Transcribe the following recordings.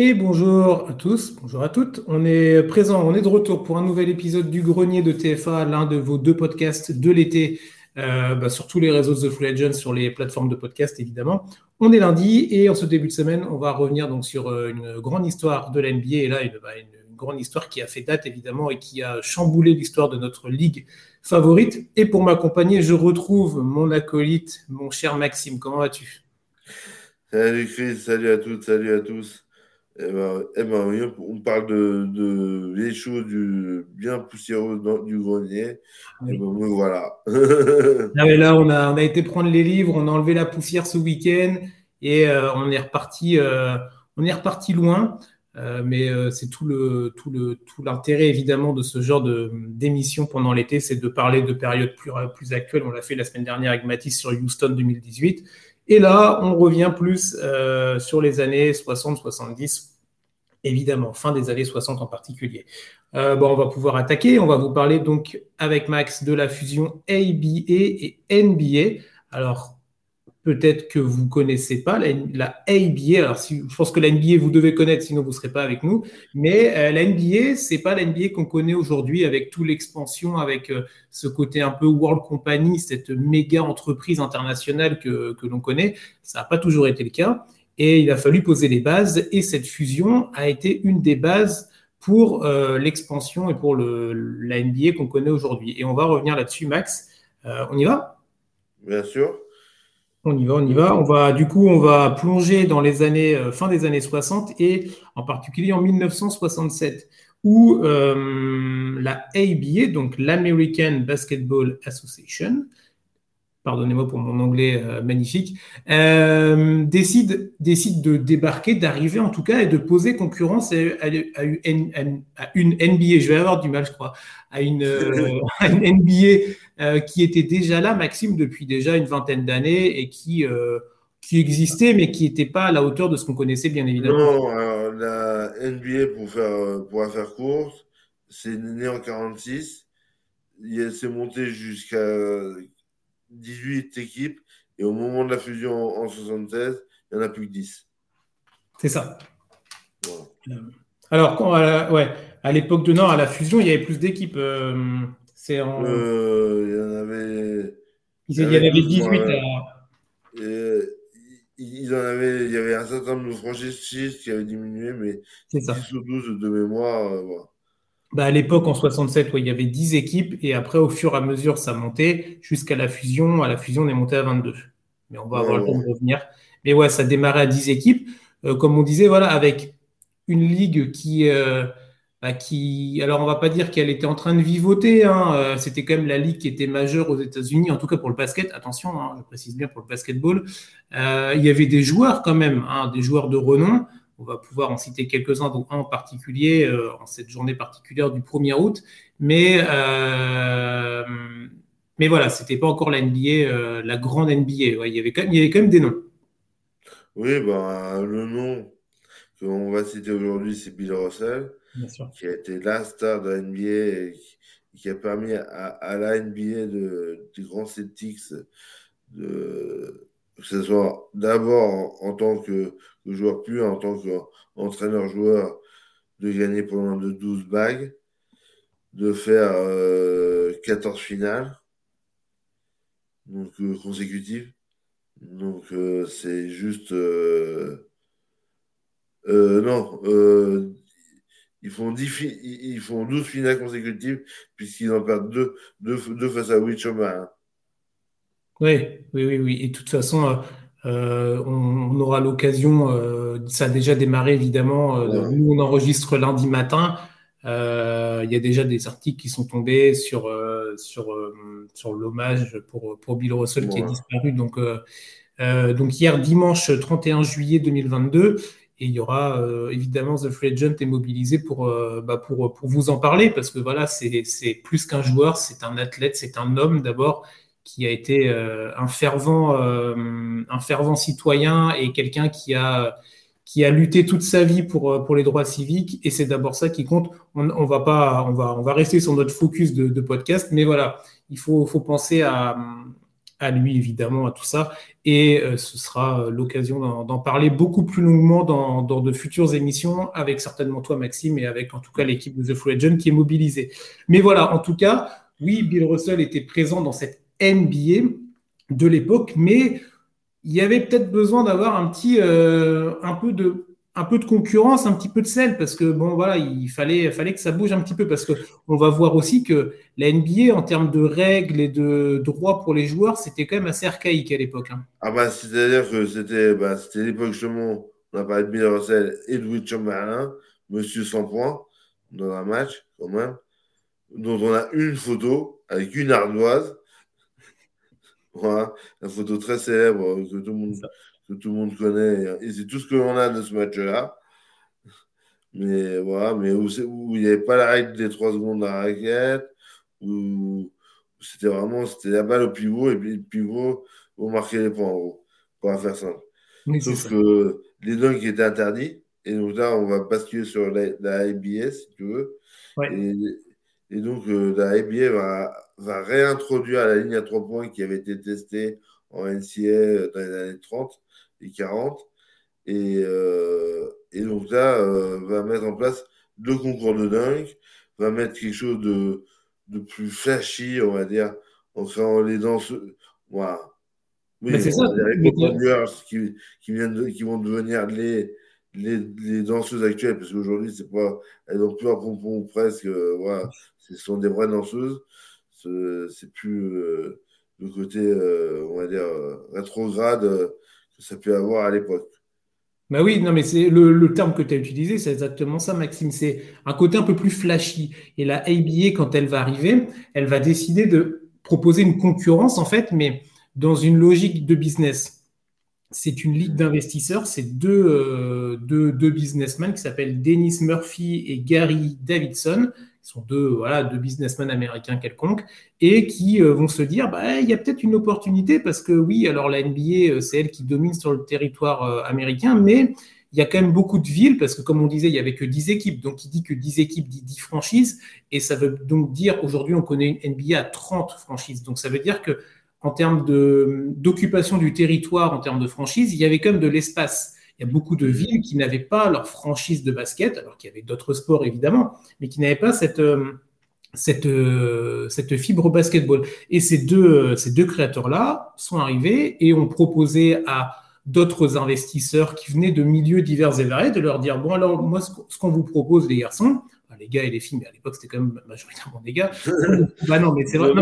Et bonjour à tous, bonjour à toutes. On est présent, on est de retour pour un nouvel épisode du Grenier de TFA, l'un de vos deux podcasts de l'été, euh, bah, sur tous les réseaux de The Full Legends, sur les plateformes de podcast évidemment. On est lundi et en ce début de semaine, on va revenir donc sur euh, une grande histoire de l'NBA et là bah, une, grande histoire qui a fait date évidemment et qui a chamboulé l'histoire de notre ligue favorite. Et pour m'accompagner, je retrouve mon acolyte, mon cher Maxime. Comment vas-tu? Salut Chris, salut à toutes, salut à tous. Eh ben, eh ben, on parle de, de les choses du, bien poussiéreuses du grenier. Oui. Et ben, voilà. là, on a, on a été prendre les livres, on a enlevé la poussière ce week-end et euh, on est reparti, euh, on est reparti loin. Euh, mais c'est tout le tout le tout l'intérêt évidemment de ce genre de d'émission pendant l'été, c'est de parler de périodes plus plus actuelles. On l'a fait la semaine dernière avec Mathis sur Houston 2018. Et là, on revient plus euh, sur les années 60-70, évidemment, fin des années 60 en particulier. Euh, bon, on va pouvoir attaquer. On va vous parler donc avec Max de la fusion ABA et NBA. Alors, peut-être que vous ne connaissez pas la, la, ABA. Alors, je pense que la NBA, vous devez connaître, sinon vous ne serez pas avec nous. Mais euh, la NBA, ce n'est pas la NBA qu'on connaît aujourd'hui avec toute l'expansion, avec euh, ce côté un peu World Company, cette méga entreprise internationale que l'on connaît. Ça n'a pas toujours été le cas. Et il a fallu poser les bases. Et cette fusion a été une des bases pour euh, l'expansion et pour le, la NBA qu'on connaît aujourd'hui. Et on va revenir là-dessus, Max. Euh, on y va? Bien sûr. On y va, on y va. On va, du coup, on va plonger dans les années, euh, fin des années 60 et en particulier en 1967, où la ABA, donc l'American Basketball Association, pardonnez-moi pour mon anglais euh, magnifique, euh, décide, décide de débarquer, d'arriver en tout cas et de poser concurrence à, une, NBA, je vais avoir du mal je crois, à une, euh, NBA qui était déjà là, Maxime, depuis déjà une vingtaine d'années et qui, existait mais qui n'était pas à la hauteur de ce qu'on connaissait bien évidemment. Non, la NBA, pour faire, pour faire course, c'est né en 46, c'est monté jusqu'à 18 équipes et au moment de la fusion en 76, il n'y en a plus que 10. C'est ça. Voilà. Alors, quand, à ouais, à l'époque de Nord, à la fusion, il y avait plus d'équipes. Euh, c'est en... euh, il y en avait. Il y, avait 18. Ouais. Et, il, en avait, il y avait un certain nombre de franchises qui avaient diminué, mais c'est ça. 10 ou 12 de mémoire. Euh, voilà. Bah à l'époque, en 67, ouais, il y avait 10 équipes et après, au fur et à mesure, ça montait jusqu'à la fusion. À la fusion, on est monté à 22. Mais on va avoir ouais, le temps de revenir. Mais ouais, ça démarrait à 10 équipes. Euh, comme on disait, voilà, avec une ligue qui, euh, bah, qui. Alors, on va pas dire qu'elle était en train de vivoter. Hein. Euh, C'était quand même la ligue qui était majeure aux États-Unis, en tout cas pour le basket. Attention, hein, je précise bien pour le basketball. Il y avait des joueurs quand même, hein, des joueurs de renom. On va pouvoir en citer quelques-uns, dont un en particulier, euh, en cette journée particulière du 1er août. Mais, euh, mais voilà, c'était pas encore la NBA, euh, la grande NBA. Ouais, il, y avait quand même, il y avait quand même des noms. Oui, ben, le nom qu'on va citer aujourd'hui, c'est Bill Russell, qui a été la star de la NBA et qui, qui a permis à, à, la NBA de, des grands Celtics de, que ce soit d'abord en, tant que, joueur pur, en tant qu'entraîneur-joueur, de gagner pendant de 12 bagues, de faire euh, 14 finales donc euh, consécutives. Donc euh, c'est juste euh, non ils font 10 ils font 12 finales consécutives puisqu'ils en perdent deux, deux, deux face à Wichoma. Oui, oui, oui, oui. Et de toute façon, euh, on, on, aura l'occasion, euh, ça a déjà démarré évidemment. Euh, ouais. Nous, on enregistre lundi matin. Il y a déjà des articles qui sont tombés sur, sur, sur l'hommage pour, pour Bill Russell ouais. qui est disparu. Donc, donc, hier, dimanche 31 juillet 2022. Et il y aura évidemment The Free Agent est mobilisé pour, bah pour, pour vous en parler parce que voilà, c'est plus qu'un joueur, c'est un athlète, c'est un homme d'abord qui a été euh, un, fervent, euh, un fervent citoyen et quelqu'un qui a, qui a lutté toute sa vie pour, pour les droits civiques. Et c'est d'abord ça qui compte. On, va pas, on, va, on va rester sur notre focus de, podcast, mais voilà, il faut, faut penser à, à lui évidemment à tout ça. Et ce sera l'occasion d'en parler beaucoup plus longuement dans, dans, de futures émissions, avec certainement toi Maxime et avec en tout cas l'équipe de The Full Legend qui est mobilisée. Mais voilà, en tout cas, oui, Bill Russell était présent dans cette NBA de l'époque, mais il y avait peut-être besoin d'avoir un petit, euh, un peu de, un peu de concurrence, un petit peu de sel, parce que bon, voilà, il fallait, fallait que ça bouge un petit peu, parce que on va voir aussi que la NBA, en termes de règles et de droits pour les joueurs, c'était quand même assez archaïque à l'époque. Hein. Ah bah, c'est-à-dire que c'était, bah, c'était l'époque justement, on a parlé de Bill Russell et Will Chamberlain, Monsieur 100 points dans un match quand même, dont on a une photo avec une ardoise voilà, la photo très célèbre que tout le monde, que tout le monde connaît. Et c'est tout ce que l'on a de ce match-là. Mais voilà, mais où, il n'y avait pas la règle des 3 secondes de la raquette, où c'était vraiment c'était la balle au pivot, et puis le pivot, vous marquer les points en gros, pour faire simple. Sauf que les dunks étaient interdits, et donc là, on va basculer sur la, la ABS, si tu veux. Et, et, donc, euh, la ABS va va réintroduire la ligne à trois points qui avait été testée en NCA dans les années 30 et 40. Et, euh, et donc là, euh, va mettre en place le concours de dunk, va mettre quelque chose de, de plus flashy, on va dire, en créant les danses. Voilà. Oui, c'est ça. Les qui, qui, viennent qui vont devenir les, les, danseuses actuelles, parce qu'aujourd'hui, c'est pas, elles n'ont plus un pompon presque, euh, voilà, ce sont des vraies danseuses c'est plus euh, le côté, euh, on va dire, rétrograde que ça peut avoir à l'époque. Bah oui, non, mais c'est le, terme que tu as utilisé, c'est exactement ça, Maxime. C'est un côté un peu plus flashy. Et la ABA, quand elle va arriver, elle va décider de proposer une concurrence, en fait, mais dans une logique de business. C'est une ligue d'investisseurs, c'est deux, euh, deux, deux, businessmen qui s'appellent Dennis Murphy et Gary Davidson, sont deux, voilà, deux businessmen américains quelconques, et qui euh, vont se dire, bah, il y a peut-être une opportunité, parce que oui, alors la NBA, euh, c'est elle qui domine sur le territoire américain, mais il y a quand même beaucoup de villes, parce que comme on disait, il n'y avait que 10 équipes, donc il dit que 10 équipes dit 10 franchises, et ça veut donc dire, aujourd'hui, on connaît une NBA à 30 franchises, donc ça veut dire que en termes d'occupation du territoire, en termes de franchise, il y avait quand même de l'espace. Il y a beaucoup de villes qui n'avaient pas leur franchise de basket, alors qu'il y avait d'autres sports évidemment, mais qui n'avaient pas cette, euh, cette, euh, cette fibre basketball. Et ces deux, ces deux créateurs-là sont arrivés et ont proposé à d'autres investisseurs qui venaient de milieux divers et variés de leur dire, bon alors moi ce qu'on vous propose les garçons, les gars et les filles, mais à l'époque, c'était quand même majoritairement des gars. bah non, mais c'est vrai.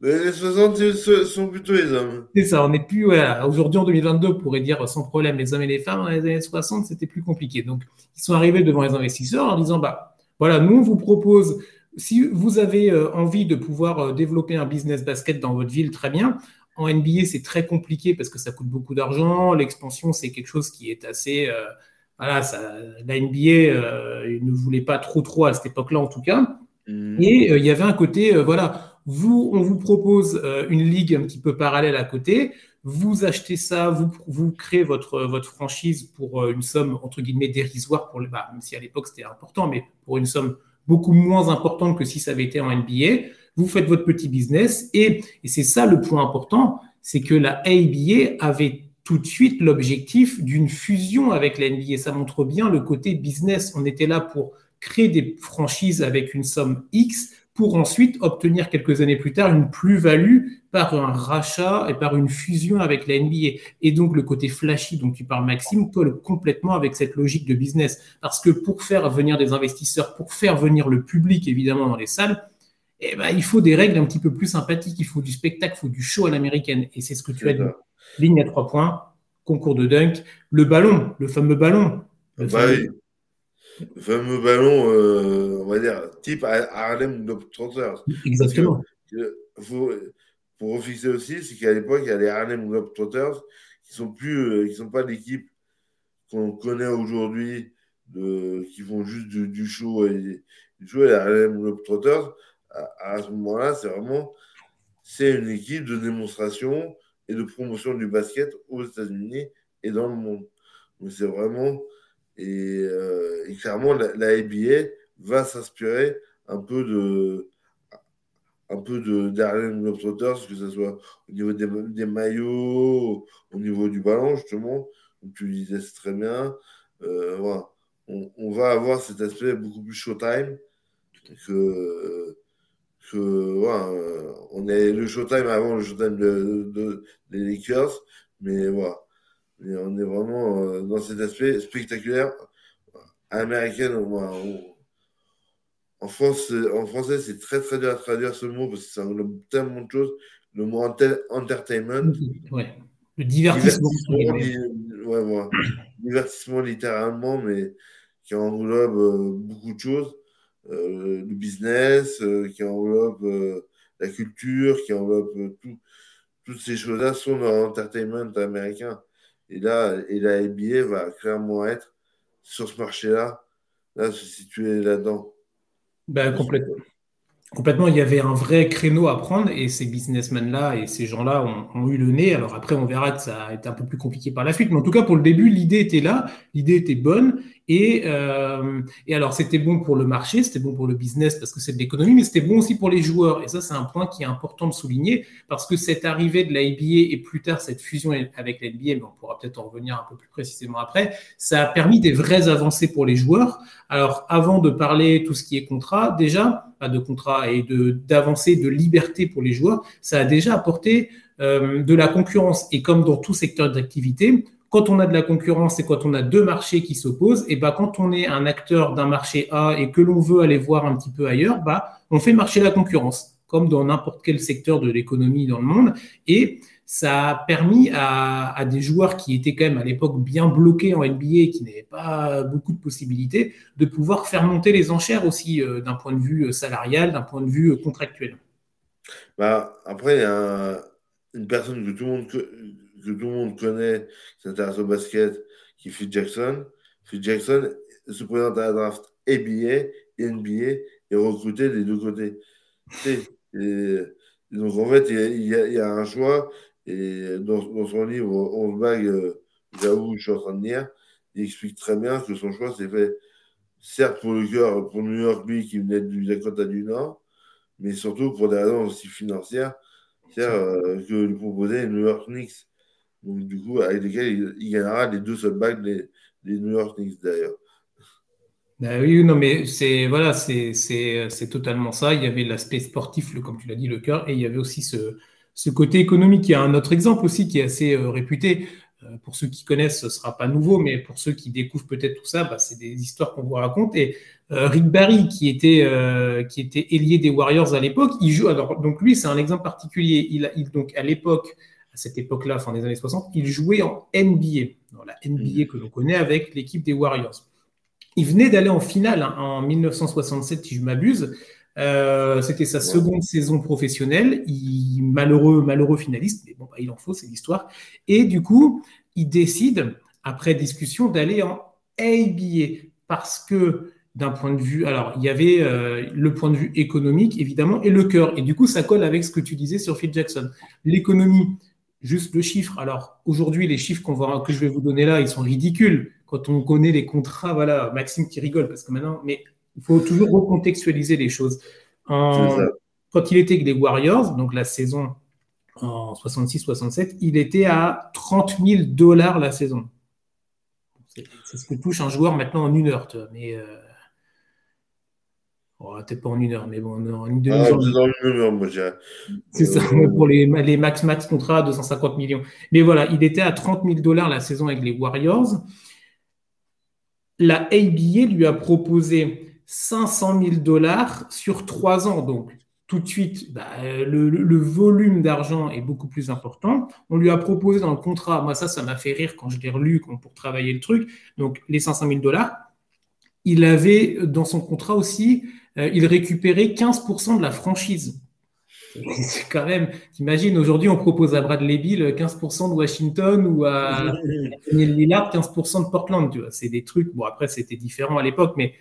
Les 60 sont plutôt les hommes. C'est ça, on n'est plus. Aujourd'hui, en 2022, on pourrait dire sans problème les hommes et les femmes. Dans les années 60, c'était plus compliqué. Donc, ils sont arrivés devant les investisseurs en disant bah, voilà, nous, on vous propose. Si vous avez euh, envie de pouvoir euh, développer un business basket dans votre ville, très bien. En NBA, c'est très compliqué parce que ça coûte beaucoup d'argent. L'expansion, c'est quelque chose qui est assez. Euh, voilà, ça, la NBA euh, ne voulait pas trop trop à cette époque-là en tout cas. Mm. Et euh, il y avait un côté, euh, voilà, vous, on vous propose une ligue un petit peu parallèle à côté. Vous achetez ça, vous, vous créez votre, votre franchise pour une somme entre guillemets dérisoire pour le, bah, même si à l'époque c'était important, mais pour une somme beaucoup moins importante que si ça avait été en NBA. Vous faites votre petit business et, et c'est ça le point important, c'est que la ABA avait tout de suite l'objectif d'une fusion avec la NBA. Ça montre bien le côté business. On était là pour créer des franchises avec une somme X pour ensuite obtenir quelques années plus tard une plus-value par un rachat et par une fusion avec la NBA. Et donc le côté flashy dont tu parles Maxime colle complètement avec cette logique de business. Parce que pour faire venir des investisseurs, pour faire venir le public évidemment dans les salles, eh ben, il faut des règles un petit peu plus sympathiques, il faut du spectacle, il faut du show à l'américaine. Et c'est ce que tu as dit ligne à trois points, concours de dunk, le ballon, le fameux ballon. Le bah fameux, le fameux ballon, euh, on va dire, type Harlem Globetrotters. Exactement. pour refixer aussi, c'est qu'à l'époque, il y a les Harlem Globetrotters qui sont plus, euh, qui sont pas l'équipe qu'on connaît aujourd'hui, qui font juste du, show et du show. Les Harlem Globetrotters, à, à ce moment-là, c'est vraiment, c'est une équipe de démonstration et de promotion du basket aux États-Unis et dans le monde. Donc c'est vraiment, et, euh, clairement, la, ABA va s'inspirer un peu de, un peu de Darren Globetrotters, que ce soit au niveau des, maillots, au niveau du ballon, justement, comme tu disais très bien. Euh, voilà. on, va avoir cet aspect beaucoup plus showtime que, que voilà, on est le showtime avant le showtime de, des Lakers, mais voilà. on est vraiment euh, dans cet aspect spectaculaire américain. en, France, en français, c'est très très dur à traduire ce mot parce que ça englobe tellement de choses. Le mot entertainment. Ouais. Le divertissement. Divertissement, littéralement, mais qui englobe euh, beaucoup de choses. Euh, le business, euh, qui englobe la culture, qui englobe tout. Toutes ces choses-là sont dans l'entertainment américain. Et là, et la NBA va clairement être sur ce marché-là, là, se situer là-dedans. Ben, complètement. Complètement, il y avait un vrai créneau à prendre et ces businessmen-là et ces gens-là ont, eu le nez. Alors après, on verra que ça a été un peu plus compliqué par la suite, mais en tout cas, pour le début, l'idée était là, l'idée était bonne. Et, euh, et alors, c'était bon pour le marché, c'était bon pour le business parce que c'est de l'économie, mais c'était bon aussi pour les joueurs. Et ça, c'est un point qui est important de souligner parce que cette arrivée de la NBA et plus tard cette fusion avec la NBA, mais on pourra peut-être en revenir un peu plus précisément après, ça a permis des vraies avancées pour les joueurs. Alors, avant de parler tout ce qui est contrat, déjà, pas de contrat et de d'avancer de liberté pour les joueurs, ça a déjà apporté euh, de la concurrence. Et comme dans tout secteur d'activité, quand on a de la concurrence et quand on a deux marchés qui s'opposent, et bah quand on est un acteur d'un marché A et que l'on veut aller voir un petit peu ailleurs, bah on fait marcher la concurrence, comme dans n'importe quel secteur de l'économie dans le monde. Et ça a permis à, des joueurs qui étaient quand même à l'époque bien bloqués en NBA et qui n'avaient pas beaucoup de possibilités, de pouvoir faire monter les enchères aussi euh, d'un point de vue euh, salarial, d'un point de vue euh, contractuel. Bah, après, a une personne que tout le monde que tout le monde connaît, qui s'intéresse au basket, qui est Jackson. Phil Jackson se présente à la draft NBA, NBA et recruté des deux côtés. Donc en fait, il y, a, un choix. Et dans, son livre 11 bagues, euh, j'avoue, je suis en train de lire, il explique très bien que son choix s'est fait, certes pour le cœur, pour New York, lui, qui venait du Dakota du Nord, mais surtout pour des raisons aussi financières, c'est-à-dire euh, que lui proposait New York Knicks. Du coup, avec lesquels il, gagnera les deux seuls bagues des, New York Knicks d'ailleurs. Ben oui, non, mais c'est voilà, c'est totalement ça. Il y avait l'aspect sportif, comme tu l'as dit, le cœur, et il y avait aussi ce, ce côté économique. Il y a un autre exemple aussi qui est assez euh, réputé. Euh, pour ceux qui connaissent, ce sera pas nouveau, mais pour ceux qui découvrent peut-être tout ça, bah, c'est des histoires qu'on vous raconte. Et euh, Rick Barry, qui était qui était ailier des Warriors à l'époque, il joue. Alors donc lui, c'est un exemple particulier. Il, il donc à l'époque à cette époque-là, fin des années 60, il jouait en NBA, dans la NBA mm. que l'on connaît avec l'équipe des Warriors. Il venait d'aller en finale hein, en 1967, si je m'abuse. Euh, c'était sa seconde saison professionnelle. Il, malheureux, malheureux finaliste, mais bon, bah, il en faut, c'est l'histoire. Et du coup, il décide, après discussion, d'aller en ABA parce que d'un point de vue, alors il y avait euh, le point de vue économique évidemment et le cœur. Et du coup, ça colle avec ce que tu disais sur Phil Jackson. L'économie, juste le chiffre. Alors aujourd'hui, les chiffres qu'on que je vais vous donner là, ils sont ridicules. Quand on connaît les contrats, voilà, Maxime qui rigole parce que maintenant, mais il faut toujours recontextualiser les choses. quand il était avec les Warriors, donc la saison en 66-67, il était à 30 000 dollars la saison. C'est ce que touche un joueur maintenant en une heure. Mais euh, Oh, peut-être pas en une heure, mais bon, en une demi-heure. Ah, C'est ça, euh, pour les, les max max contrats, 250 millions. Mais voilà, il était à 30 000 dollars la saison avec les Warriors. La ABA lui a proposé 500 000 dollars sur trois ans. Donc, tout de suite, bah, le, le, volume d'argent est beaucoup plus important. On lui a proposé dans le contrat, moi ça, ça m'a fait rire quand je l'ai relu pour travailler le truc. Donc, les 500 000 dollars. Il avait dans son contrat aussi euh, il récupérait 15% de la franchise. C'est quand même, t'imagines, aujourd'hui, on propose à Bradley Bill 15% de Washington ou à Daniel Lillard 15% de Portland, tu vois. C'est des trucs, bon, après, c'était différent à l'époque, mais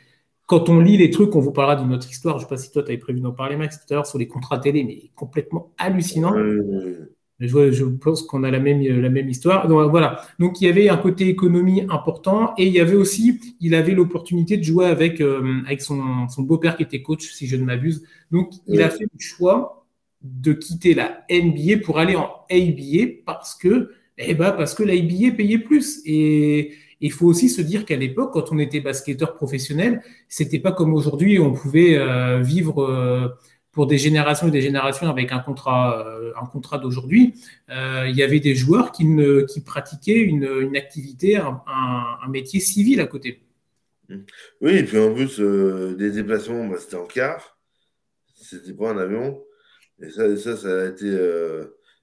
quand on lit les trucs, on vous parlera d'une autre histoire. Je ne sais pas si toi, tu avais prévu d'en parler, Max, tout à l'heure sur les contrats télé, mais complètement hallucinant. Je, je pense qu'on a la même, la même histoire. Donc voilà. Donc il y avait un côté économie important et il y avait aussi, il avait l'opportunité de jouer avec, euh, avec son, son beau-père qui était coach, si je ne m'abuse. Donc il a fait le choix de quitter la NBA pour aller en ABA parce que, eh ben, parce que la ABA payait plus. Et il faut aussi se dire qu'à l'époque, quand on était basketteur professionnel, c'était pas comme aujourd'hui, on pouvait euh, vivre. Euh, pour des générations et des générations avec un contrat, euh, un contrat d'aujourd'hui, euh, il y avait des joueurs qui, ne, qui pratiquaient une, une activité, un, un, métier civil à côté. Oui, et puis en plus, euh, des déplacements, bah, c'était en car, c'était pas en avion. Et ça, ça, ça a été,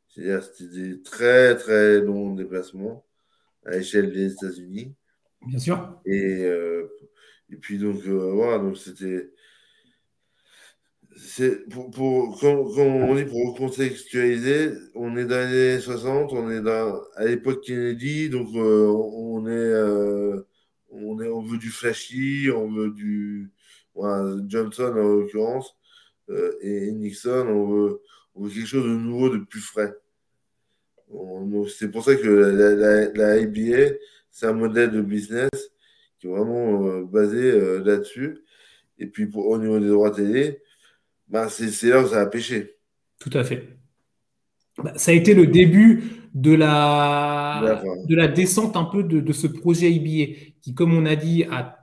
c'est-à-dire, c'était des très, très longs déplacements à l'échelle des États-Unis. Bien sûr. Et, et puis, donc, voilà, donc c'était c'est pour, pour quand, on dit pour recontextualiser, on est dans les années 60, on est dans, à l'époque Kennedy, donc euh, on est, euh, on est, on veut du flashy, on veut du Johnson en l'occurrence euh, et Nixon, on veut, on veut, quelque chose de nouveau, de plus frais. C'est pour ça que la, la, la IBA, c'est un modèle de business qui est vraiment basé là-dessus. Et puis pour, au niveau des droits télé, bah, c'est là où ça a pêché. Tout à fait. Bah, ça a été le début de la, de la descente un peu de, ce projet IBA qui, comme on a dit, a,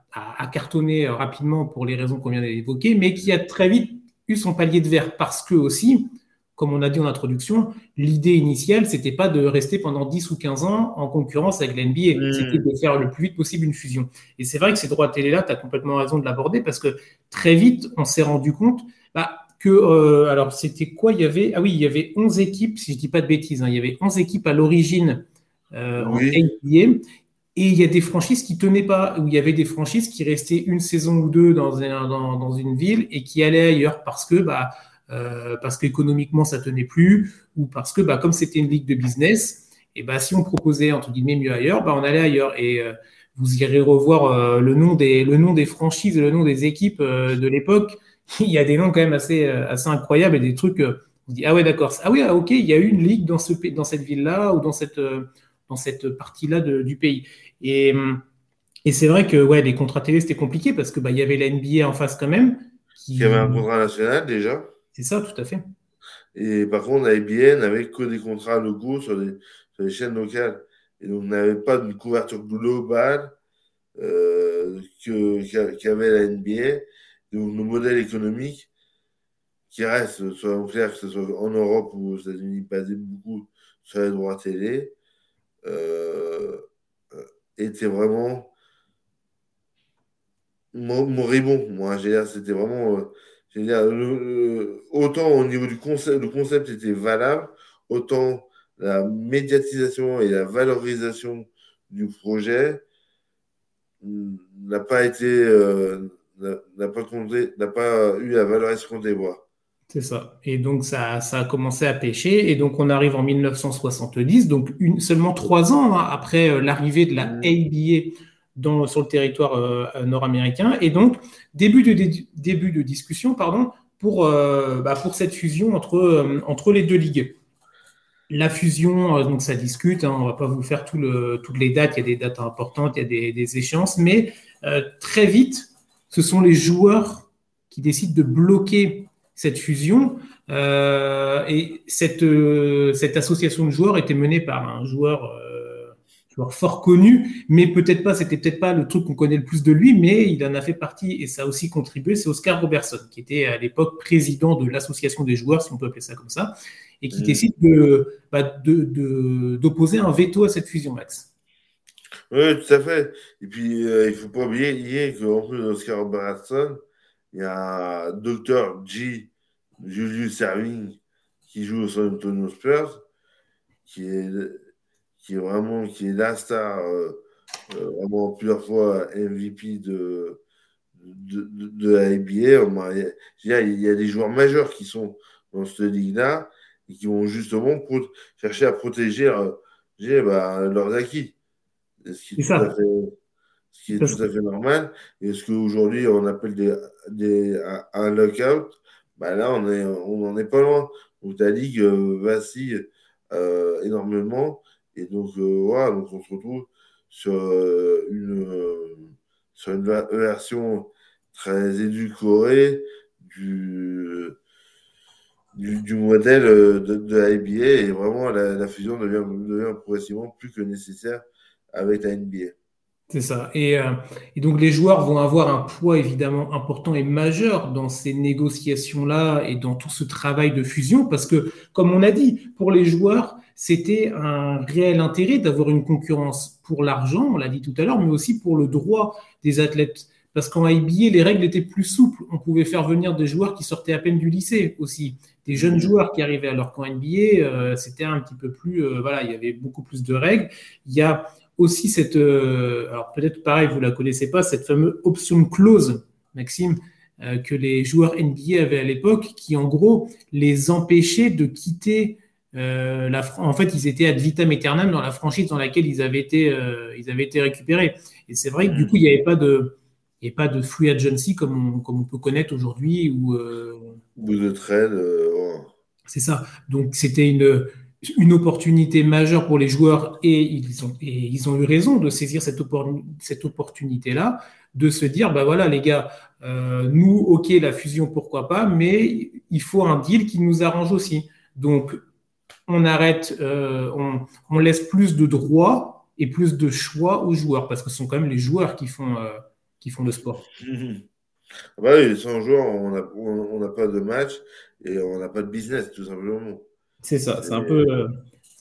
cartonné rapidement pour les raisons qu'on vient d'évoquer, mais qui a très vite eu son palier de verre parce que aussi, comme on a dit en introduction, l'idée initiale, c'était pas de rester pendant 10 ou 15 ans en concurrence avec l'NBA, hmm. c'était de faire le plus vite possible une fusion. Et c'est vrai que ces droits télé-là, tu as complètement raison de l'aborder parce que très vite, on s'est rendu compte bah, que, euh, alors c'était quoi? Il y avait, ah oui, il y avait 11 équipes, si je dis pas de bêtises, hein, il y avait 11 équipes à l'origine euh, en NBA. Et il y a des franchises qui tenaient pas, où il y avait des franchises qui restaient une saison ou deux dans, dans, dans une ville et qui allaient ailleurs parce que, bah, euh, parce qu'économiquement ça tenait plus ou parce que, bah, comme c'était une ligue de business, et bah, si on proposait entre guillemets mieux ailleurs, bah, on allait ailleurs. Et euh, vous irez revoir le nom des, le nom des franchises, le nom des équipes de l'époque. il y a des noms quand même assez, euh, assez incroyables et des trucs. Euh, on dit, ah ouais, d'accord. Ah oui, ah, ok, il y a eu une ligue dans, ce, dans cette ville-là ou dans cette, euh, dans cette partie-là du pays. Et, et c'est vrai que ouais, les contrats télé, c'était compliqué parce que bah, y avait la NBA en face quand même. Qui... Il y avait un contrat national déjà. C'est ça, tout à fait. Et par contre, la NBA n'avait que des contrats locaux sur les, sur les chaînes locales. Et donc, on n'avait pas une couverture globale euh, qu'avait la NBA nos modèles économiques qui restent, soyons clairs, que ce soit en Europe ou aux États-Unis, basés beaucoup sur les droits télé, euh, euh étaient vraiment moribonds. Moi, c'était vraiment. Euh, autant au niveau du concept, le concept était valable, autant la médiatisation et la valorisation du projet n'a pas été. Euh, n'a pas, pas eu la valorisation des bois. C'est ça. Et donc, ça, ça, a commencé à pêcher. Et donc, on arrive en 1970, donc une, seulement trois ans hein, après euh, l'arrivée de la mmh. ABA dans, sur le territoire euh, nord-américain. Et donc, début de, début de discussion pardon, pour, euh, bah, pour cette fusion entre, entre les deux ligues. La fusion, donc ça discute, hein, on ne va pas vous faire tout le, toutes les dates, il y a des dates importantes, il y a des, des échéances, mais très vite, ce sont les joueurs qui décident de bloquer cette fusion. Euh, et cette, euh, cette association de joueurs était menée par un joueur, euh, joueur fort connu, mais peut-être pas, c'était peut-être pas le truc qu'on connaît le plus de lui, mais il en a fait partie et ça a aussi contribué. C'est Oscar Robertson, qui était à l'époque président de l'association des joueurs, si on peut appeler ça comme ça, et qui mmh. décide bah, de, d'opposer un veto à cette fusion, Max. Oui, tout à fait. Et puis, euh, il ne faut pas oublier qu'en plus d'Oscar Robertson, il y a Dr. G. Julius Serving qui joue au San Antonio Spurs, qui est, qui est vraiment qui est la star, euh, euh, vraiment plusieurs fois MVP de, de, de, la NBA. Il y, a, il y, a, des joueurs majeurs qui sont dans cette ligue-là et qui vont justement chercher à protéger bah, leurs acquis. Ce qui est, tout, à fait, ce qui est tout à fait normal? Et ce qu'aujourd'hui on appelle des, des, un, lockout, bah là, on n'en on est pas loin. Donc ta ligue euh, vacille énormément. Et donc, voilà, donc on se retrouve sur une, sur une version très édulcorée du, du, modèle de, de, la NBA et vraiment la, fusion devient, devient, progressivement plus que nécessaire avec la NBA. C'est ça. Et, euh, et, donc les joueurs vont avoir un poids évidemment important et majeur dans ces négociations-là et dans tout ce travail de fusion parce que, comme on a dit, pour les joueurs, c'était un réel intérêt d'avoir une concurrence pour l'argent, on l'a dit tout à l'heure, mais aussi pour le droit des athlètes. Parce qu'en IBA, les règles étaient plus souples. On pouvait faire venir des joueurs qui sortaient à peine du lycée aussi. Des jeunes mmh. joueurs qui arrivaient alors qu'en NBA, euh, c'était un petit peu plus. Euh, voilà, il y avait beaucoup plus de règles. Il y a aussi cette. Euh, alors peut-être pareil, vous la connaissez pas, cette fameuse option clause, Maxime, que les joueurs NBA avaient à l'époque, qui en gros les empêchait de quitter. la, en fait, ils étaient ad vitam aeternam dans la franchise dans laquelle ils avaient été, ils avaient été récupérés. Et c'est vrai que du mmh. coup, il n'y avait pas de, et pas de free agency comme on, comme on peut connaître aujourd'hui. Ou euh, de trade. Euh, c'est ça. Donc c'était une, une opportunité majeure pour les joueurs et ils ont, et ils ont eu raison de saisir cette, cette opportunité-là, de se dire, bah voilà les gars, euh, nous, ok, la fusion, pourquoi pas, mais il faut un deal qui nous arrange aussi. Donc on arrête, on, on, laisse plus de droits et plus de choix aux joueurs, parce que ce sont quand même les joueurs qui font qui font le sport. Ah bah oui, sans joueurs, on n'a pas de match et on n'a pas de business, tout simplement. C'est ça, c'est un, peu,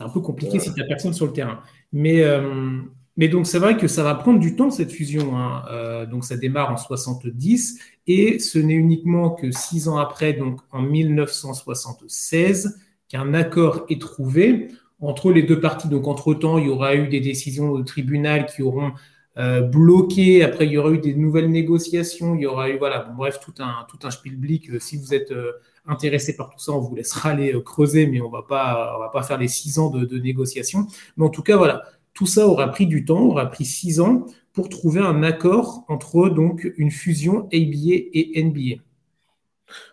un peu compliqué si tu n'as personne sur le terrain. Mais, euh, mais donc, c'est vrai que ça va prendre du temps, cette fusion. Hein. Euh, donc, ça démarre en 70 et ce n'est uniquement que six ans après, donc en 1976, qu'un accord est trouvé entre les deux parties. Donc, entre-temps, il y aura eu des décisions au tribunal qui auront euh, bloqué. Après, il y aura eu des nouvelles négociations. Il y aura eu, voilà, bref, tout un, tout un spielblick. Euh, si vous êtes euh, intéressé par tout ça, on vous laissera aller creuser, mais on va pas, on va pas faire les six ans de, négociations. Mais en tout cas, voilà, tout ça aura pris du temps, aura pris six ans pour trouver un accord entre donc une fusion ABA et NBA.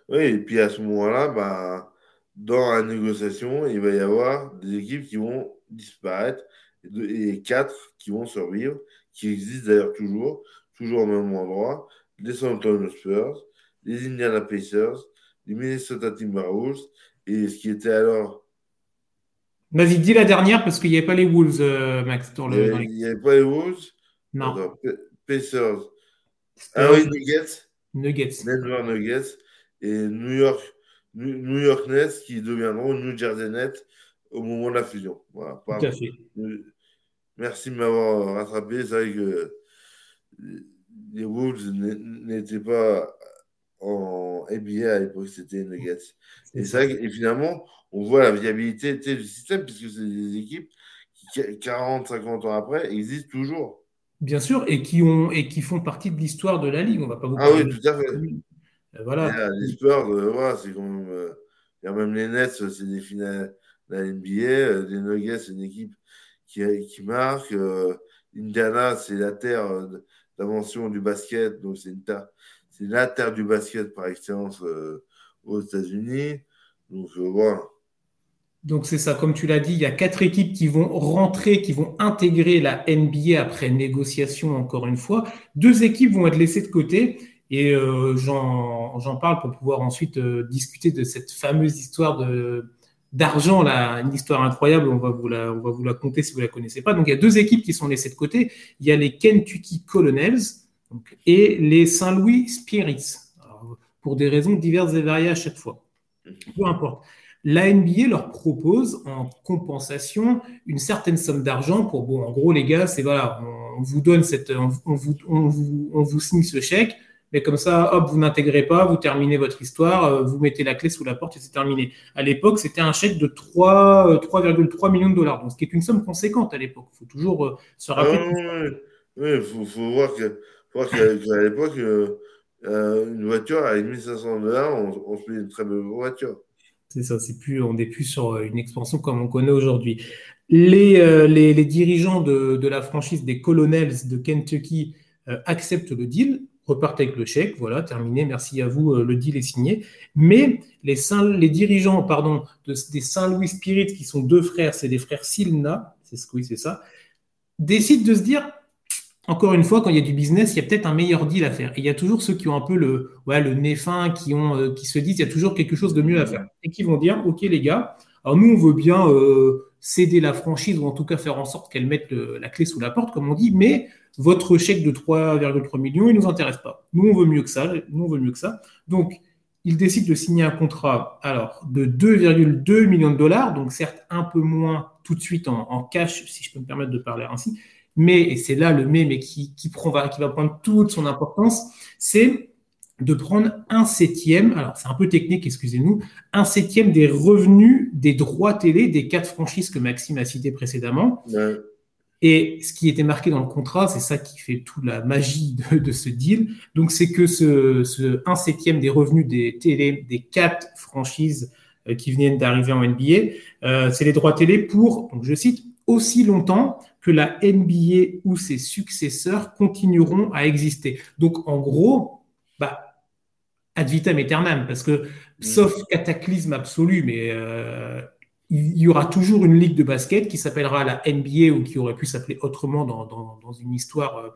Oui, et puis à ce moment-là, bah, dans la négociation, il va y avoir des équipes qui vont disparaître et quatre qui vont survivre qui existent d'ailleurs toujours, toujours au même endroit, les San Antonio Spurs, les Indiana Pacers, les Minnesota Timberwolves, et ce qui était alors. Vas-y, dis la dernière parce qu'il n'y avait pas les Wolves, euh, Max. Dans le, il n'y avait, pas les Wolves? Non. Pacers. Ah oui, Nuggets. Nuggets. Denver Nuggets. Et New York, New York Nets qui deviendront New Jersey Nets au moment de la fusion. Voilà, Tout à fait. Merci de m'avoir rattrapé. C'est vrai que les Wolves n'étaient pas en NBA à l'époque, c'était Nuggets. Et, ça, et finalement, on voit la viabilité du système, puisque c'est des équipes qui, 40, 50 ans après, existent toujours. Bien sûr, et qui, ont, et qui font partie de l'histoire de la Ligue. On va pas vous Ah oui, tout à fait. Euh, voilà. L'histoire, voilà, c'est. Euh, il y a même les Nets, c'est des finales de la NBA. Euh, les Nuggets, c'est une équipe qui, marque. Euh, Indiana, c'est la terre euh, d'invention du basket, donc c'est la terre du basket par excellence euh, aux États-Unis. Donc voilà. Donc c'est ça, comme tu l'as dit, il y a quatre équipes qui vont rentrer, qui vont intégrer la NBA après négociation encore une fois. Deux équipes vont être laissées de côté et j'en parle pour pouvoir ensuite discuter de cette fameuse histoire de, d'argent, là, une histoire incroyable, on va, vous la, on va vous la conter si vous ne la connaissez pas. Donc il y a deux équipes qui sont laissées de côté. Il y a les Kentucky Colonels et les Saint-Louis Spirits, pour des raisons diverses et variées à chaque fois. Peu importe. La NBA leur propose en compensation une certaine somme d'argent pour, bon, en gros, les gars, c'est voilà, on, vous donne cette, on vous, on vous, on vous signe ce chèque, mais comme ça, hop, vous n'intégrez pas, vous terminez votre histoire, euh, vous mettez la clé sous la porte et c'est terminé. À l'époque, c'était un chèque de 3,3 euh, millions de dollars, donc ce qui est une somme conséquente à l'époque. Il faut toujours euh, se rappeler. oui, il faut, voir qu'à l'époque, une voiture à 1500 dollars, on, se met une très belle voiture. C'est ça, c'est plus, on n'est plus sur une expansion comme on connaît aujourd'hui. Les, les, dirigeants de, de, la franchise des Colonels de Kentucky acceptent le deal repartent avec le chèque, voilà, terminé, merci à vous, le deal est signé. Mais les, Saint, les dirigeants pardon, des Saint-Louis Spirit, qui sont deux frères, c'est des frères Silna, c'est ce oui, c'est ça, décident de se dire, encore une fois, quand il y a du business, il y a peut-être un meilleur deal à faire. Et il y a toujours ceux qui ont un peu le, ouais, le nez fin, qui, ont, euh, qui se disent il y a toujours quelque chose de mieux à faire. Et qui vont dire ok, les gars, alors nous, on veut bien euh, céder la franchise ou en tout cas faire en sorte qu'elle mette la clé sous la porte, comme on dit, mais votre chèque de 3,3 millions, il ne nous intéresse pas. Nous, on veut mieux que ça. Nous, on veut mieux que ça. Donc, ils décident de signer un contrat alors, de 2,2 millions de dollars, donc certes un peu moins tout de suite en, en cash, si je peux me permettre de parler ainsi, mais, et c'est là le mais, mais qui, qui, prend, qui va prendre toute son importance, c'est de prendre un septième, alors c'est un peu technique, excusez-nous, un septième des revenus des droits télé des quatre franchises que Maxime a cité précédemment. Et ce qui était marqué dans le contrat, c'est ça qui fait toute la magie de, de ce deal. Donc c'est que ce, ce un septième des revenus des télé des quatre franchises euh, qui viennent d'arriver en NBA, euh, c'est les droits télé pour, donc je cite, aussi longtemps que la NBA ou ses successeurs continueront à exister. Donc, en gros, bah, ad vitam aeternam, parce que, mm. sauf cataclysme absolu, mais euh, il y aura toujours une ligue de basket qui s'appellera la NBA ou qui aurait pu s'appeler autrement dans, dans, une histoire euh,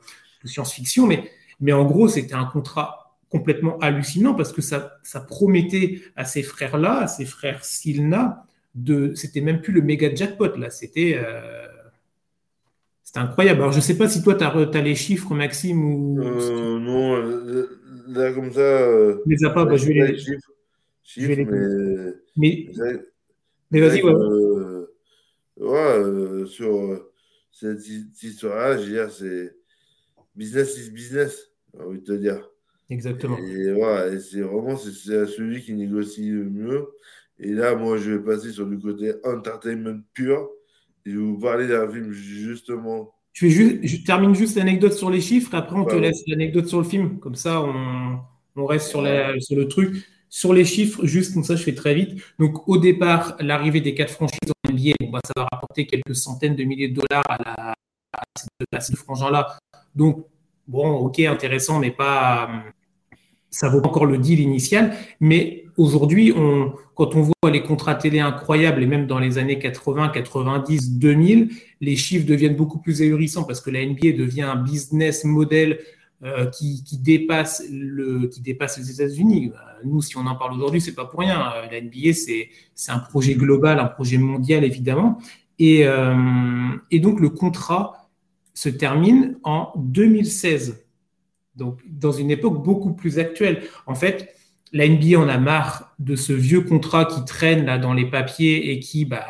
de science-fiction. Mais, mais en gros, c'était un contrat complètement hallucinant parce que ça, ça promettait à ces frères-là, à ces frères Silna, de, c'était même plus le méga jackpot là, c'était euh, c'était incroyable. Alors, je ne sais pas si toi, tu as, les chiffres, Maxime, ou. Euh, non, euh, là, comme ça. Euh, les as pas, bah, je vais les. Chiffres, chiffres mais. Mais, vas-y, ouais. ouais sur cette histoire-là, je veux dire, c'est business is business, j'ai envie de te dire. Exactement. Et, ouais, et c'est vraiment c'est celui qui négocie le mieux. Et là, moi, je vais passer sur du côté entertainment pur. Je vais vous parler d'un film justement. Je, vais juste, je termine juste l'anecdote sur les chiffres, après on te laisse l'anecdote sur le film. Comme ça, on, on reste sur, la, sur, le truc. Sur les chiffres, juste comme ça, je fais très vite. Donc, au départ, l'arrivée des quatre franchises en NBA, bon, bah, ça va rapporter quelques centaines de milliers de dollars à, la, à ces là Donc, bon, ok, intéressant, mais pas. Ça vaut encore le deal initial. Mais aujourd'hui, quand on voit les contrats télé incroyables, et même dans les années 80, 90, 2000, les chiffres deviennent beaucoup plus ahurissants parce que la NBA devient un business model euh, qui, dépasse les États-Unis. Nous, si on en parle aujourd'hui, c'est pas pour rien. La NBA, c'est un projet global, un projet mondial, évidemment. Euh, et donc, le contrat se termine en 2016. Donc, dans une époque beaucoup plus actuelle. En fait, la NBA en a marre de ce vieux contrat qui traîne dans les papiers et qui, bah,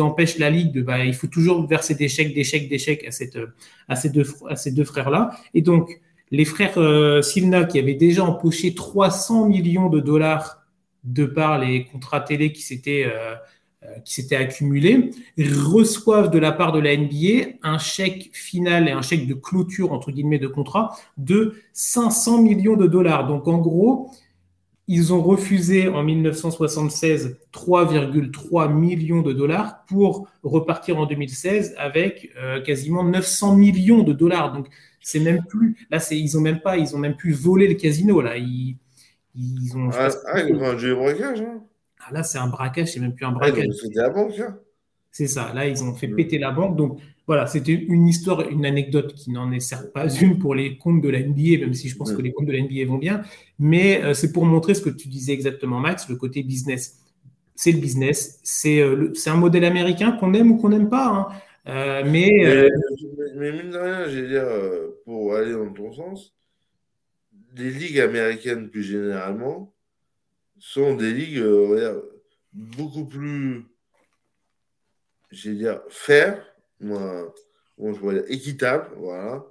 empêche la ligue de, bah, il faut toujours verser des chèques, des chèques, des chèques à, ces deux, frères-là. Et donc, les frères euh, Silna, qui avaient déjà empoché 300 millions de dollars de par les contrats télé qui s'étaient, euh, qui s'étaient accumulés, reçoivent de la part de la NBA un chèque final et un chèque de clôture, entre guillemets, de contrat de 500 millions de dollars. Donc, en gros, ils ont refusé en 1976 3,3 millions de dollars pour repartir en 2016 avec euh, quasiment 900 millions de dollars. Donc c'est même plus là, c'est ils ont même pas, ils ont même plus volé le casino là. Ils, ils ont. Ah, ah ils ont. Hein. Ah, là c'est un braquage, c'est même plus un braquage. Ah, C'était la banque. Hein. C'est ça. Là ils ont fait péter la banque. Donc voilà, c'était une histoire, une anecdote qui n'en est certes pas une pour les comptes de la NBA, même si je pense que les comptes de la NBA vont bien, mais euh, c'est pour montrer ce que tu disais exactement, Max, le côté business. C'est le business, c'est euh, un modèle américain qu'on aime ou qu'on n'aime pas, hein. euh, mais, mais, mine de rien, je dire, pour aller dans ton sens, les ligues américaines plus généralement sont des ligues beaucoup plus, je dire, faire moi, équitable, voilà,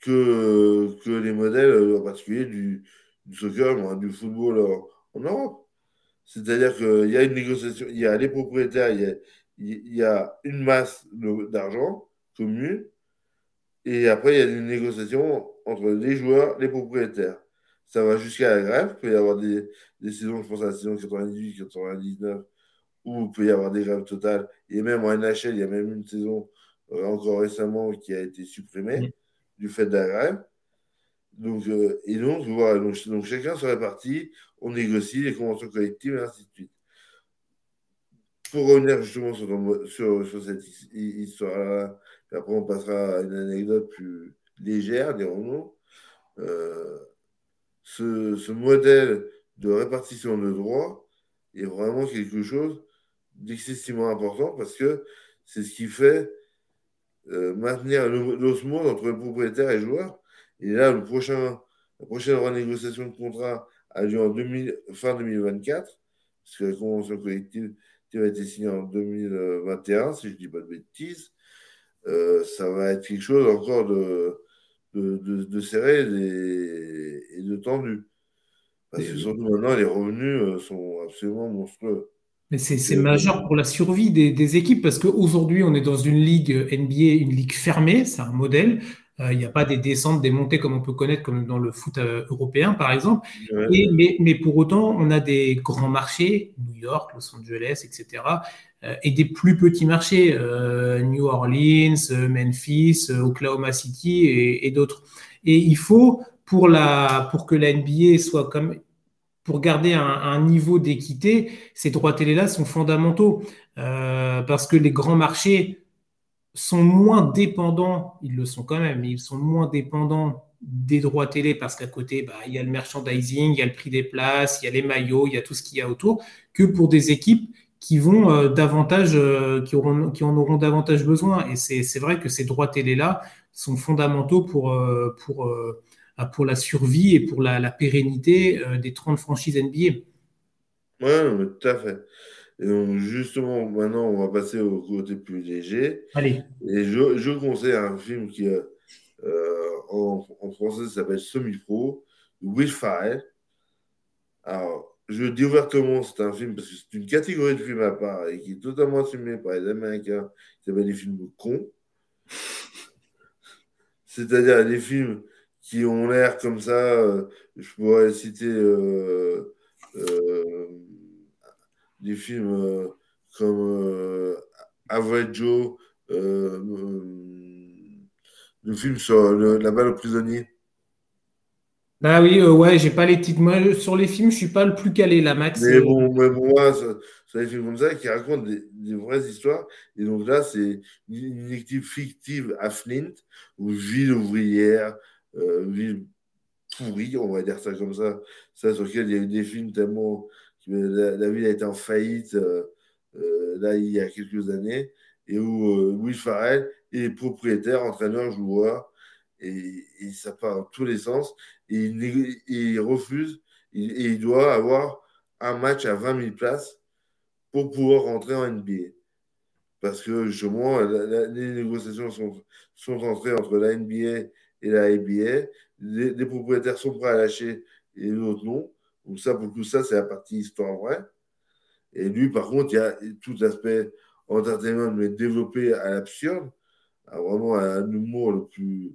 que, que les modèles, euh, en particulier du, du soccer, du football en, Europe. C'est-à-dire qu'il y a une négociation, il y a les propriétaires, il y a, y a une masse d'argent commune, et après, il y a une négociation entre les joueurs, les propriétaires. Ça va jusqu'à la grève. Il peut y avoir des, des saisons, je pense à la saison 98, 99, où il peut y avoir des grèves totales. Et même en NHL, il y a même une saison euh, encore récemment qui a été supprimée mm. du fait de la grève. Donc, et donc, voilà, donc, donc, chacun se répartit, on négocie les conventions collectives et ainsi de suite. Pour revenir justement sur, sur, cette histoire-là, après on passera à une anecdote plus légère, dirons-nous. ce, ce modèle de répartition de droits est vraiment quelque chose d'excessivement important parce que c'est ce qui fait euh, maintenir l'osmose entre le propriétaire et le joueur. Et là, le prochain, la prochaine renégociation de contrat a lieu en fin 2024, parce que la convention collective a été signée en 2021, si je ne dis pas de bêtises. Euh, ça va être quelque chose encore de, de, de, serré et, de tendu. Parce que surtout maintenant, les revenus euh, sont absolument monstrueux. Mais c'est majeur pour la survie des, équipes parce qu'aujourd'hui, on est dans une ligue NBA, une ligue fermée, c'est un modèle. Euh, il n'y a pas des descentes, des montées comme on peut connaître comme dans le foot euh, européen, par exemple. Et, mais, mais, pour autant, on a des grands marchés, New York, Los Angeles, etc., euh, et des plus petits marchés, New Orleans, Memphis, Oklahoma City et, et d'autres. Et il faut, pour, la, pour que la NBA soit comme pour garder un, niveau d'équité, ces droits télé-là sont fondamentaux euh, parce que les grands marchés sont moins dépendants, ils le sont quand même, mais ils sont moins dépendants des droits télé parce qu'à côté, bah, il y a le merchandising, il y a le prix des places, il y a les maillots, il y a tout ce qu'il y a autour, que pour des équipes qui vont euh, davantage, euh, qui, qui en auront davantage besoin. Et c'est vrai que ces droits télé-là sont fondamentaux pour, pour pour la survie et pour la, pérennité euh, des 30 franchises NBA. Oui, tout à fait. Et donc, justement, maintenant, on va passer au côté plus léger. Allez. Et je, je conseille un film qui, euh, en, français, s'appelle Semi-Pro, Will Fire. Alors, je dis ouvertement, c'est un film parce que c'est une catégorie de films à part et qui est totalement assumée par les Américains, qui s'appelle les films cons. C'est-à-dire les films qui ont l'air comme ça. Euh, je pourrais citer euh, euh, des films comme Average Joe, le film sur la balle au prisonnier. Ah oui, ouais, j'ai pas les titres. Moi, sur les films, je suis pas le plus calé, là, Max. Mais bon, mais pour moi, c'est des films comme ça qui racontent des, vraies histoires. Et donc là, c'est une, équipe fictive à Flint, où ville ouvrière, ville pourrie, on va dire ça comme ça, ça sur lequel il y a eu des films tellement la, ville a été en faillite euh, euh, là il y a quelques années et où Will Farrell est propriétaire, entraîneur, joueur et, ça part dans tous les sens et il, refuse et il doit avoir un match à 20 000 places pour pouvoir rentrer en NBA parce que justement les négociations sont, sont entrées entre la NBA et la ABA. Les, propriétaires sont prêts à lâcher et les non. Donc ça, pour tout ça, c'est la partie histoire vraie. Et lui, par contre, il y a tout l'aspect entertainment, mais développé à l'absurde, vraiment un humour le plus,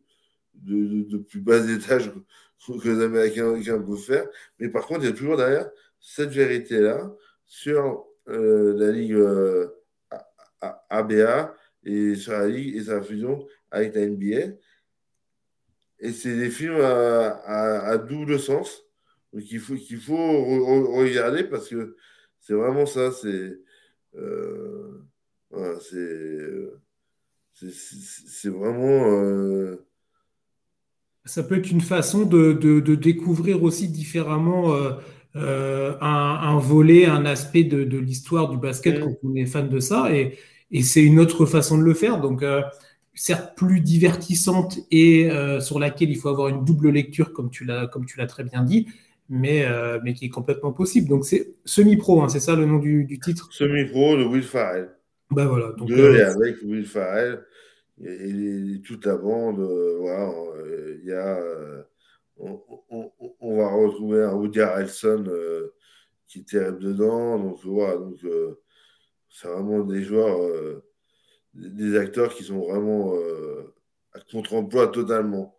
de, plus bas étage que les Américains peuvent faire. Mais par contre, il y a toujours derrière cette vérité-là sur euh, la Ligue euh, ABA et sur la Ligue et sa fusion avec la NBA. Et c'est des films à, double sens qu'il faut, qu'il faut regarder parce que c'est vraiment ça. C'est euh, c'est vraiment. Euh, ça peut être une façon de, de, découvrir aussi différemment euh, un, volet, un aspect de, l'histoire du basket mm. quand on est fan de ça. Et, et c'est une autre façon de le faire. Donc, certes plus divertissante et euh, sur laquelle il faut avoir une double lecture, comme tu l'as, comme tu l'as très bien dit, mais, euh, mais qui est complètement possible. Donc c'est semi-pro, hein, c'est ça le nom du, du titre? Semi-pro de Will Farrell. Bah voilà. Donc, euh, et avec Will Farrell et, toute la bande, voilà, il y a, on, on, va retrouver un Woody Harrelson qui est terrible dedans, donc voilà, donc c'est vraiment des joueurs des acteurs qui sont vraiment euh, à contre-emploi totalement.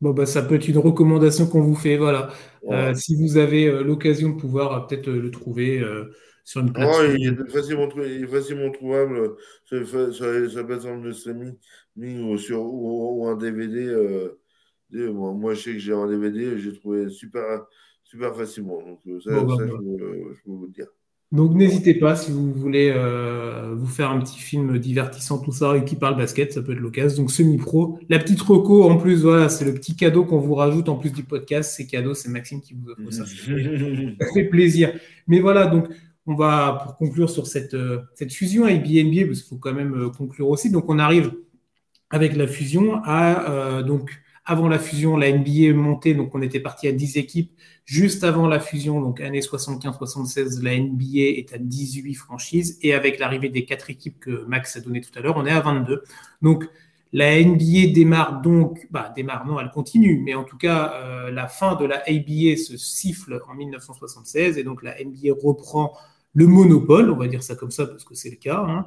Bon, bah, ça peut être une recommandation qu'on vous fait. Voilà. Euh, si vous avez euh, l'occasion de pouvoir peut-être le trouver sur une plateforme. il, est facilement, il est facilement trouvable sur, sur, sur la plateforme de streaming ou, sur, ou, un DVD Moi, moi, je sais que j'ai un DVD, j'ai trouvé super, super facilement. Donc, ça, bah, ça bah. je, peux vous le dire. Donc n'hésitez pas si vous voulez euh, vous faire un petit film divertissant, tout ça, et qui parle basket, ça peut être l'occasion. Donc semi-pro. La petite reco en plus, voilà, c'est le petit cadeau qu'on vous rajoute en plus du podcast. C'est cadeau, c'est Maxime qui vous offre ça. ça fait plaisir. Mais voilà, donc on va, pour conclure sur cette, euh, cette fusion parce qu'il faut quand même euh, conclure aussi. Donc on arrive avec la fusion à donc avant la fusion, la NBA est montée, donc on était parti à 10 équipes. Juste avant la fusion, donc année 75-76, la NBA est à 18 franchises. Et avec l'arrivée des quatre équipes que Max a donné tout à l'heure, on est à 22. Donc la NBA démarre donc, bah démarre, non, elle continue, mais en tout cas, euh, la fin de la ABA se siffle en 1976 et donc la NBA reprend le monopole, on va dire ça comme ça parce que c'est le cas, hein,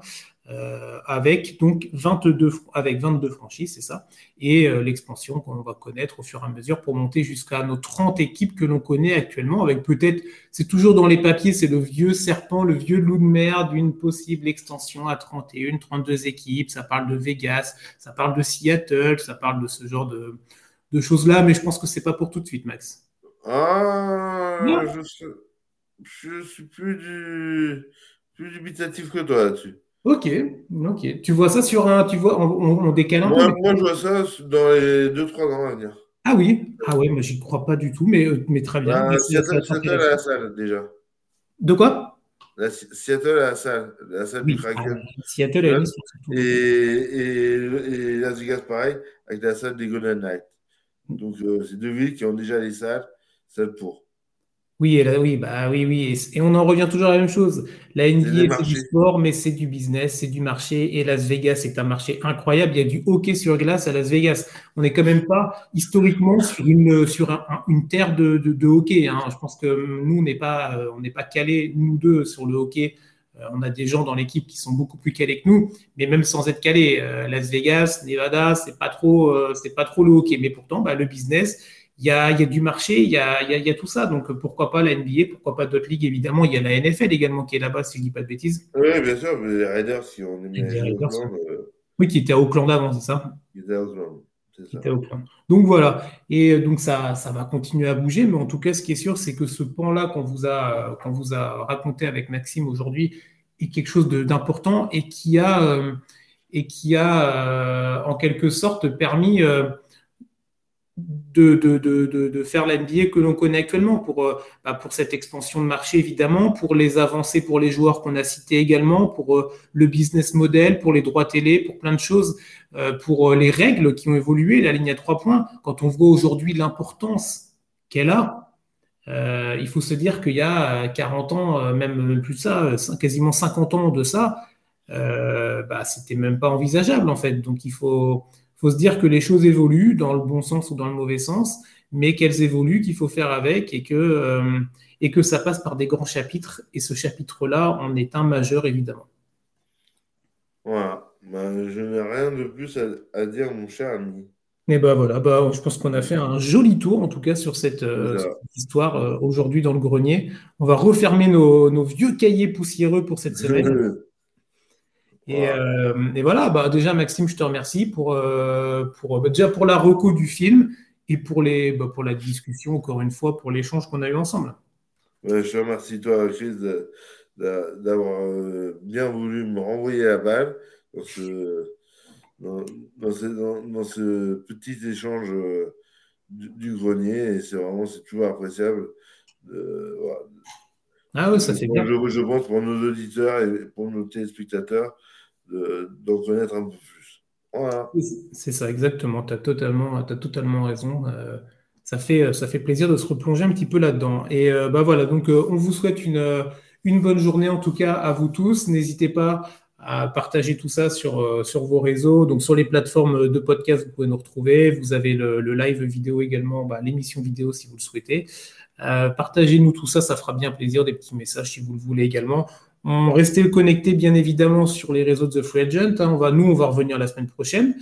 euh, avec donc 22, avec 22 franchises, c'est ça, et euh, l'expansion qu'on va connaître au fur et à mesure pour monter jusqu'à nos 30 équipes que l'on connaît actuellement, avec peut-être, c'est toujours dans les papiers, c'est le vieux serpent, le vieux loup de mer d'une possible extension à 31, 32 équipes, ça parle de Vegas, ça parle de Seattle, ça parle de ce genre de, de choses-là, mais je pense que c'est pas pour tout de suite, Max. Ah, suis plus, du, plus dubitatif que toi là-dessus. Ok, ok. Tu vois ça sur un. Tu vois, on, décale un peu. Moi, je vois ça dans les 2-3 ans à venir. Ah oui Ah ouais, moi, j'y crois pas du tout, mais, euh, mais très bien. Bah, Seattle, à la salle, déjà. De quoi? Seattle à la salle, la salle du Kraken. Ah, Seattle à et, et, et Las Vegas, pareil, avec la salle des Golden Knights. Donc, euh, c'est deux villes qui ont déjà les salles, celles pour. Oui, et oui, bah oui, oui. Et, on en revient toujours à la même chose. La NBA, c'est du sport, mais c'est du business, c'est du marché. Et Las Vegas, c'est un marché incroyable. Il y a du hockey sur glace à Las Vegas. On n'est quand même pas historiquement sur une, sur une terre de, de, hockey. Hein. Je pense que nous, on n'est pas, euh, on n'est pas calés, nous deux, sur le hockey. Euh, on a des gens dans l'équipe qui sont beaucoup plus calés que nous, mais même sans être calés, euh, Las Vegas, Nevada, c'est pas trop, c'est pas trop le hockey. Mais pourtant, bah, le business, il y a, du marché, il y a, tout ça. Donc pourquoi pas la NBA, pourquoi pas d'autres ligues évidemment. Il y a la NFL également qui est là-bas, si je ne dis pas de bêtises. Oui, bien sûr, les Raiders, si on est euh, Oui, qui était à Auckland avant, c'est ça? Qui était à Auckland. Qui Auckland. Donc voilà, et donc ça, ça va continuer à bouger, mais en tout cas, ce qui est sûr, c'est que ce pan-là qu'on vous a, qu'on vous a raconté avec Maxime aujourd'hui est quelque chose d'important et qui a, euh, et qui a euh, en quelque sorte permis de, faire l'NBA que l'on connaît actuellement pour, euh, bah, pour cette expansion de marché évidemment, pour les avancées pour les joueurs qu'on a cités également, pour euh, le business model, pour les droits télé, pour plein de choses, euh, pour les règles qui ont évolué, la ligne à trois points. Quand on voit aujourd'hui l'importance qu'elle a, il faut se dire qu'il y a 40 ans, même plus de ça, quasiment 50 ans de ça, bah, c'était même pas envisageable en fait. Donc il faut faut se dire que les choses évoluent dans le bon sens ou dans le mauvais sens, mais qu'elles évoluent, qu'il faut faire avec et que, euh, et que ça passe par des grands chapitres. Et ce chapitre-là en est un majeur, évidemment. Voilà. Ben, je n'ai rien de plus à, dire, mon cher ami. Et ben voilà, bah, je pense qu'on a fait un joli tour, en tout cas, sur cette, euh, histoire euh, aujourd'hui dans le grenier. On va refermer nos, nos, vieux cahiers poussiéreux pour cette semaine. Euh, et, voilà, bah, déjà Maxime, je te remercie pour, euh, pour bah, déjà pour la reco du film et pour, les, bah, pour la discussion, encore une fois, pour l'échange qu'on a eu ensemble. je te remercie toi, Chris, d'avoir euh, bien voulu me renvoyer la balle dans ce, dans, ce, petit échange du, grenier. Et c'est vraiment c'est toujours appréciable. Ah oui, ça fait bien. Je, je pense pour nos auditeurs et pour nos téléspectateurs d'en connaître un peu plus. C'est ça, exactement. Tu as totalement, as totalement raison. Euh, ça, fait, ça fait plaisir de se replonger un petit peu là-dedans. Et euh, bah voilà, donc euh, on vous souhaite une, bonne journée en tout cas à vous tous. N'hésitez pas à partager tout ça sur, sur vos réseaux. Donc sur les plateformes de podcast, vous pouvez nous retrouver. Vous avez le, live vidéo également, bah, l'émission vidéo si vous le souhaitez. Partagez-nous tout ça, ça fera bien plaisir. Des petits messages si vous le voulez également. On restez connectés bien évidemment sur les réseaux de The Free Agent. Hein. On va, nous, on va revenir la semaine prochaine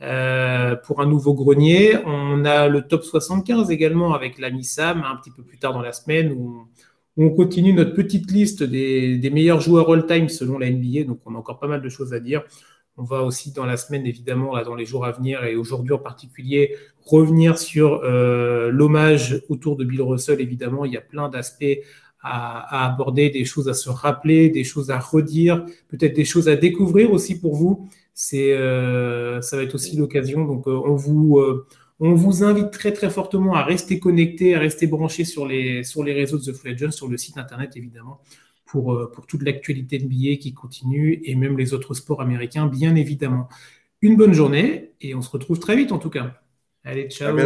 euh, pour un nouveau grenier. On a le top 75 également avec l'ami Sam un petit peu plus tard dans la semaine où on, continue notre petite liste des, meilleurs joueurs all-time selon la NBA. Donc on a encore pas mal de choses à dire. On va aussi dans la semaine, évidemment, là, dans les jours à venir et aujourd'hui en particulier, revenir sur euh, l'hommage autour de Bill Russell. Évidemment, il y a plein d'aspects à, aborder, des choses à se rappeler, des choses à redire, peut-être des choses à découvrir aussi pour vous. C'est, euh, ça va être aussi l'occasion. Donc, on vous on vous invite très très fortement à rester connecté, à rester branché sur les, sur les réseaux de The Free sur le site internet évidemment, pour, euh, pour toute l'actualité NBA qui continue et même les autres sports américains, bien évidemment. Une bonne journée et on se retrouve très vite en tout cas. Allez, ciao.